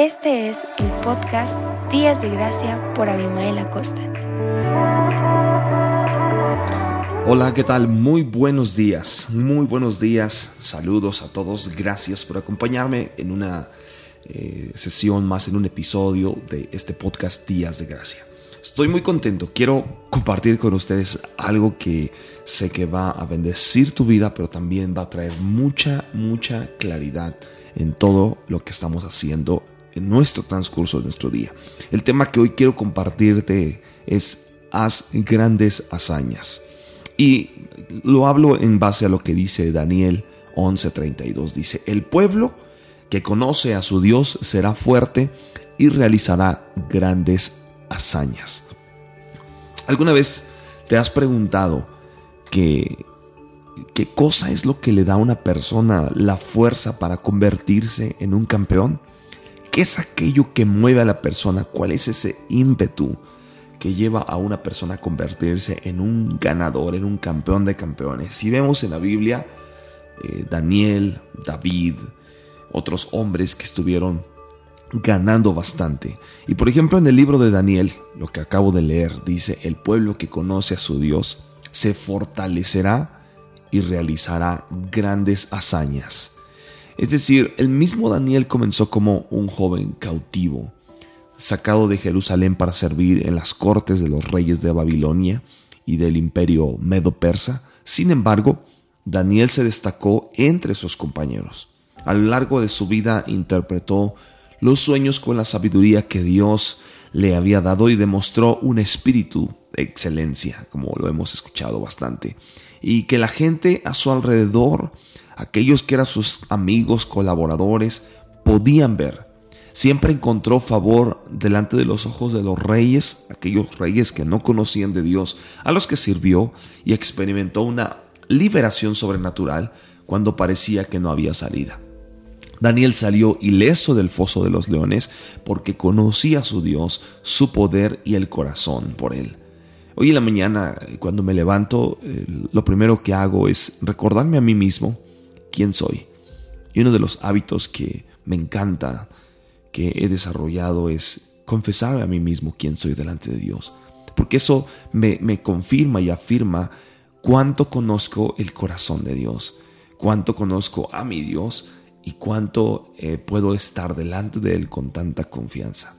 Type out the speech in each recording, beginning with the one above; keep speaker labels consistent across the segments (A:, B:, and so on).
A: Este es el podcast Días de Gracia por Abimael Acosta.
B: Hola, ¿qué tal? Muy buenos días, muy buenos días. Saludos a todos. Gracias por acompañarme en una eh, sesión más, en un episodio de este podcast Días de Gracia. Estoy muy contento. Quiero compartir con ustedes algo que sé que va a bendecir tu vida, pero también va a traer mucha, mucha claridad en todo lo que estamos haciendo nuestro transcurso de nuestro día. El tema que hoy quiero compartirte es haz grandes hazañas. Y lo hablo en base a lo que dice Daniel 11:32. Dice, el pueblo que conoce a su Dios será fuerte y realizará grandes hazañas. ¿Alguna vez te has preguntado qué cosa es lo que le da a una persona la fuerza para convertirse en un campeón? ¿Qué es aquello que mueve a la persona? ¿Cuál es ese ímpetu que lleva a una persona a convertirse en un ganador, en un campeón de campeones? Si vemos en la Biblia, eh, Daniel, David, otros hombres que estuvieron ganando bastante. Y por ejemplo en el libro de Daniel, lo que acabo de leer, dice, el pueblo que conoce a su Dios se fortalecerá y realizará grandes hazañas. Es decir, el mismo Daniel comenzó como un joven cautivo, sacado de Jerusalén para servir en las cortes de los reyes de Babilonia y del imperio medo-persa. Sin embargo, Daniel se destacó entre sus compañeros. A lo largo de su vida interpretó los sueños con la sabiduría que Dios le había dado y demostró un espíritu de excelencia, como lo hemos escuchado bastante, y que la gente a su alrededor aquellos que eran sus amigos, colaboradores, podían ver. Siempre encontró favor delante de los ojos de los reyes, aquellos reyes que no conocían de Dios, a los que sirvió y experimentó una liberación sobrenatural cuando parecía que no había salida. Daniel salió ileso del foso de los leones porque conocía a su Dios, su poder y el corazón por él. Hoy en la mañana, cuando me levanto, eh, lo primero que hago es recordarme a mí mismo quién soy. Y uno de los hábitos que me encanta, que he desarrollado, es confesarme a mí mismo quién soy delante de Dios. Porque eso me, confirma y afirma cuánto conozco el corazón de Dios, cuánto conozco a mi Dios y cuánto eh, puedo estar delante de Él con tanta confianza.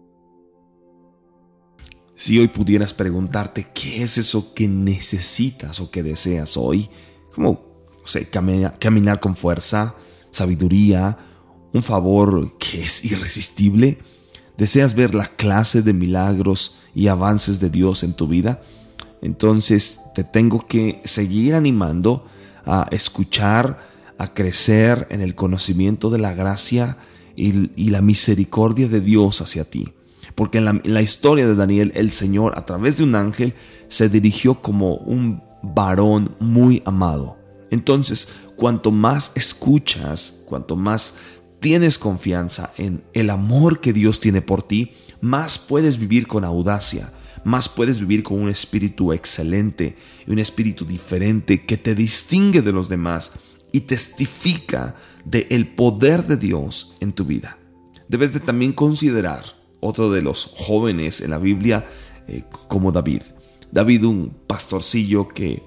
B: Si hoy pudieras preguntarte qué es eso que necesitas o que deseas hoy, como caminar con fuerza, sabiduría, un favor que es irresistible. ¿Deseas ver la clase de milagros y avances de Dios en tu vida? Entonces te tengo que seguir animando a escuchar, a crecer en el conocimiento de la gracia y, la misericordia de Dios hacia ti. Porque en la, en la historia de Daniel, el Señor, a través de un ángel, se dirigió como un varón muy amado entonces, cuanto más escuchas, cuanto más tienes confianza en el amor que Dios tiene por ti, más puedes vivir con audacia, más puedes vivir con un espíritu excelente un espíritu diferente que te distingue de los demás y testifica del el poder de Dios en tu vida. Debes de también considerar otro de los jóvenes en la Biblia eh, como David. David, un pastorcillo que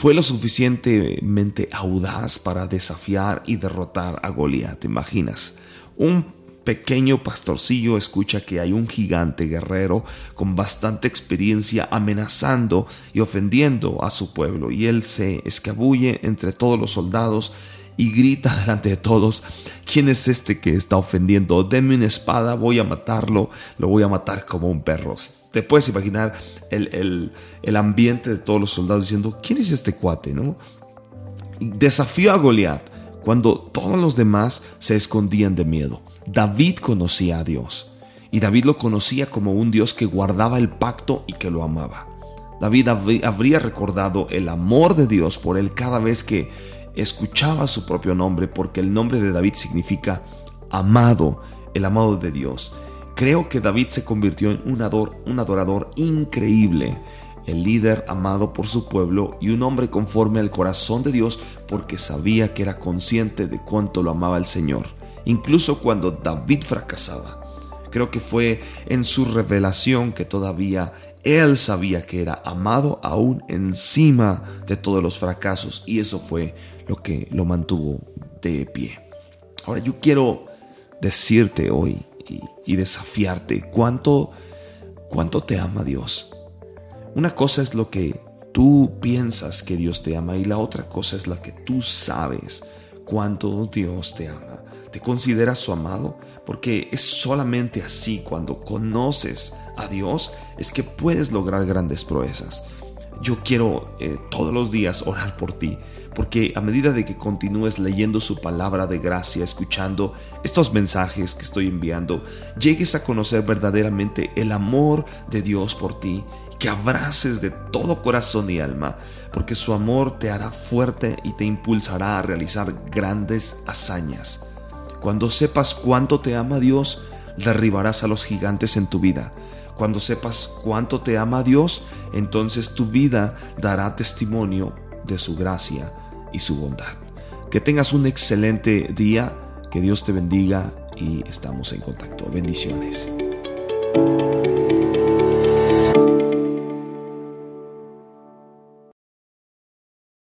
B: fue lo suficientemente audaz para desafiar y derrotar a Goliat, ¿te imaginas? Un pequeño pastorcillo escucha que hay un gigante guerrero con bastante experiencia amenazando y ofendiendo a su pueblo y él se escabulle entre todos los soldados y grita delante de todos, ¿quién es este que está ofendiendo? Denme una espada, voy a matarlo, lo voy a matar como un perro te puedes imaginar el, ambiente de todos los soldados diciendo, ¿quién es este cuate? ¿no? Desafió a Goliat cuando todos los demás se escondían de miedo. David conocía a Dios y David lo conocía como un Dios que guardaba el pacto y que lo amaba. David habría recordado el amor de Dios por él cada vez que escuchaba su propio nombre, porque el nombre de David significa amado, el amado de Dios. Creo que David se convirtió en un, adorador increíble, el líder amado por su pueblo y un hombre conforme al corazón de Dios porque sabía que era consciente de cuánto lo amaba el Señor, incluso cuando David fracasaba. Creo que fue en su revelación que todavía él sabía que era amado aún encima de todos los fracasos y eso fue lo que lo mantuvo de pie. Ahora yo quiero decirte hoy y, desafiarte cuánto, cuánto te ama Dios. Una cosa es lo que tú piensas que Dios te ama y la otra cosa es la que tú sabes cuánto Dios te ama. ¿Te consideras su amado? Porque es solamente así cuando conoces a Dios es que puedes lograr grandes proezas. Yo quiero eh, todos los días orar por ti, porque a medida de que continúes leyendo su palabra de gracia, escuchando estos mensajes que estoy enviando, llegues a conocer verdaderamente el amor de Dios por ti, que abraces de todo corazón y alma, porque su amor te hará fuerte y te impulsará a realizar grandes hazañas. Cuando sepas cuánto te ama Dios, derribarás a los gigantes en tu vida. Cuando sepas cuánto te ama Dios, entonces tu vida dará testimonio de su gracia y su bondad. Que tengas un excelente día, que Dios te bendiga y estamos en contacto. Bendiciones.